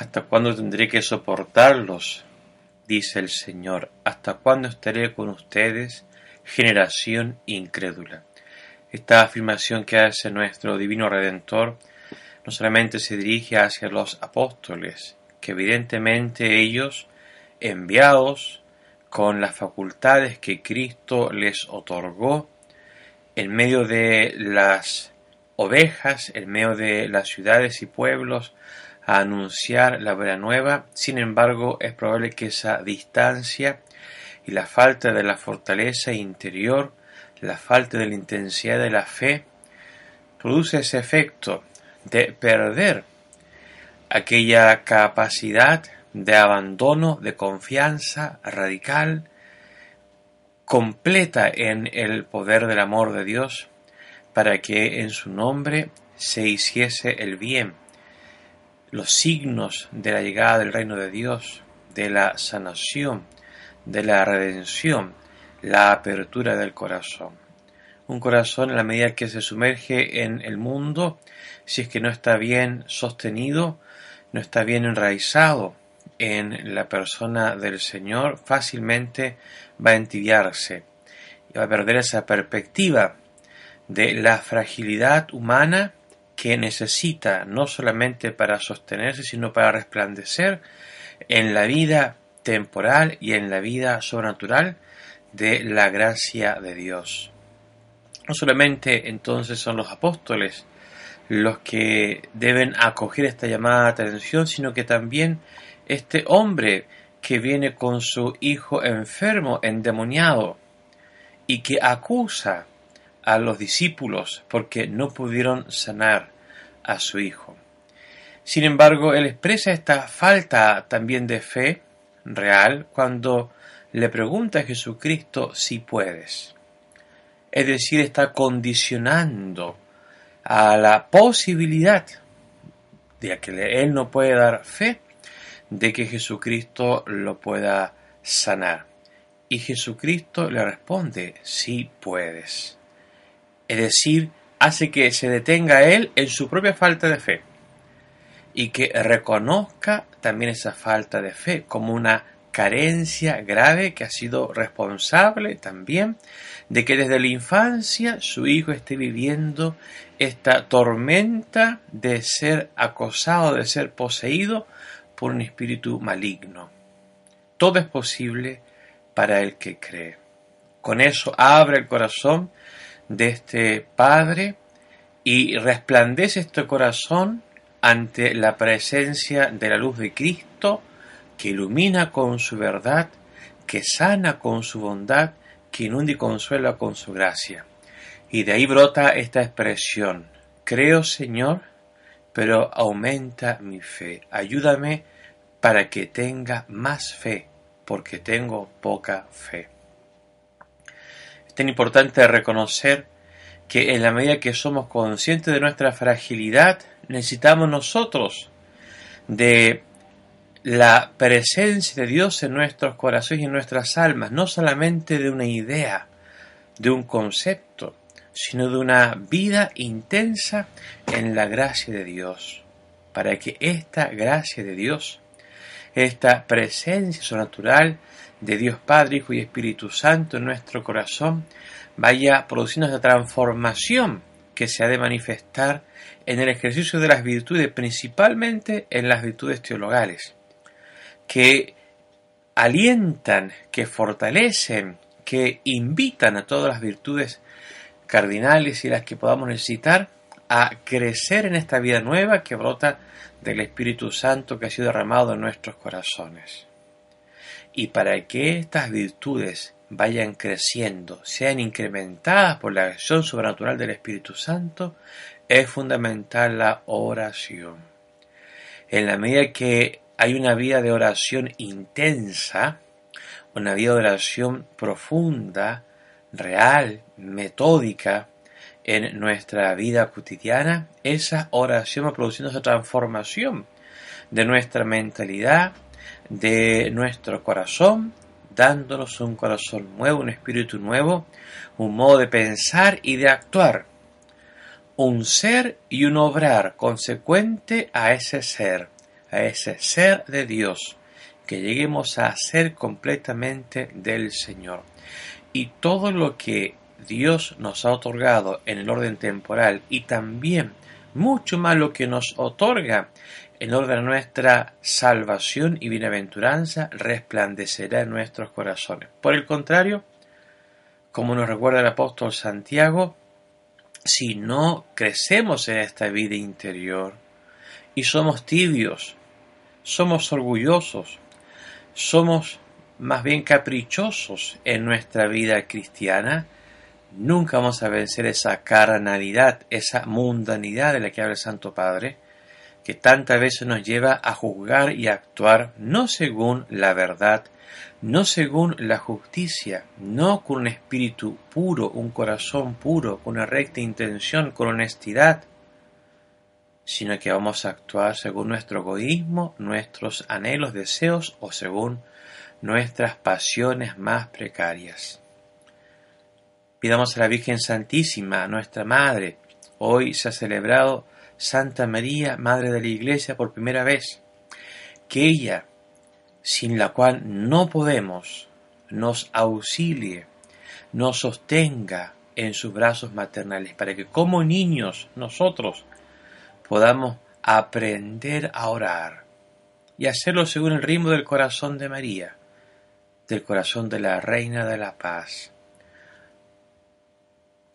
¿Hasta cuándo tendré que soportarlos? dice el Señor. ¿Hasta cuándo estaré con ustedes, generación incrédula? Esta afirmación que hace nuestro Divino Redentor no solamente se dirige hacia los apóstoles, que evidentemente ellos, enviados con las facultades que Cristo les otorgó, en medio de las ovejas, en medio de las ciudades y pueblos, a anunciar la buena nueva, sin embargo es probable que esa distancia y la falta de la fortaleza interior, la falta de la intensidad de la fe, produce ese efecto de perder aquella capacidad de abandono, de confianza radical, completa en el poder del amor de Dios, para que en su nombre se hiciese el bien. Los signos de la llegada del reino de Dios, de la sanación, de la redención, la apertura del corazón. Un corazón en la medida que se sumerge en el mundo, si es que no está bien sostenido, no está bien enraizado en la persona del Señor, fácilmente va a entibiarse y va a perder esa perspectiva de la fragilidad humana que necesita no solamente para sostenerse, sino para resplandecer en la vida temporal y en la vida sobrenatural de la gracia de Dios. No solamente entonces son los apóstoles los que deben acoger esta llamada atención, sino que también este hombre que viene con su hijo enfermo, endemoniado, y que acusa a los discípulos porque no pudieron sanar a su hijo. Sin embargo, él expresa esta falta también de fe real cuando le pregunta a Jesucristo si puedes es decir, está condicionando a la posibilidad de que él no puede dar fe de que Jesucristo lo pueda sanar. Y Jesucristo le responde, sí puedes. Es decir, hace que se detenga él en su propia falta de fe y que reconozca también esa falta de fe como una carencia grave que ha sido responsable también de que desde la infancia su hijo esté viviendo esta tormenta de ser acosado, de ser poseído por un espíritu maligno. Todo es posible para el que cree. Con eso abre el corazón de este Padre y resplandece este corazón ante la presencia de la luz de Cristo que ilumina con su verdad, que sana con su bondad, que inunda y consuela con su gracia. Y de ahí brota esta expresión, creo Señor, pero aumenta mi fe, ayúdame para que tenga más fe, porque tengo poca fe. Es tan importante reconocer que en la medida que somos conscientes de nuestra fragilidad, necesitamos nosotros de la presencia de Dios en nuestros corazones y en nuestras almas, no solamente de una idea, de un concepto, sino de una vida intensa en la gracia de Dios, para que esta gracia de Dios, esta presencia sobrenatural de Dios Padre, Hijo y Espíritu Santo en nuestro corazón, vaya produciendo esa transformación que se ha de manifestar en el ejercicio de las virtudes, principalmente en las virtudes teologales que alientan, que fortalecen, que invitan a todas las virtudes cardinales y las que podamos necesitar a crecer en esta vida nueva que brota del Espíritu Santo que ha sido derramado en nuestros corazones. Y para que estas virtudes vayan creciendo, sean incrementadas por la acción sobrenatural del Espíritu Santo, es fundamental la oración. En la medida que hay una vida de oración intensa, una vida de oración profunda, real, metódica en nuestra vida cotidiana, esa oración va produciendo esa transformación de nuestra mentalidad, de nuestro corazón, dándonos un corazón nuevo, un espíritu nuevo, un modo de pensar y de actuar, un ser y un obrar consecuente a ese ser a ese ser de Dios, que lleguemos a ser completamente del Señor. Y todo lo que Dios nos ha otorgado en el orden temporal y también mucho más lo que nos otorga en orden a nuestra salvación y bienaventuranza resplandecerá en nuestros corazones. Por el contrario, como nos recuerda el apóstol Santiago, si no crecemos en esta vida interior y somos tibios, somos orgullosos, somos más bien caprichosos en nuestra vida cristiana, nunca vamos a vencer esa carnalidad, esa mundanidad de la que habla el Santo Padre, que tantas veces nos lleva a juzgar y a actuar no según la verdad, no según la justicia, no con un espíritu puro, un corazón puro, con una recta intención, con honestidad, sino que vamos a actuar según nuestro egoísmo, nuestros anhelos, deseos o según nuestras pasiones más precarias. Pidamos a la Virgen Santísima, nuestra Madre. Hoy se ha celebrado Santa María, Madre de la Iglesia, por primera vez. Que ella, sin la cual no podemos, nos auxilie, nos sostenga en sus brazos maternales, para que como niños nosotros podamos aprender a orar y hacerlo según el ritmo del corazón de María, del corazón de la Reina de la Paz.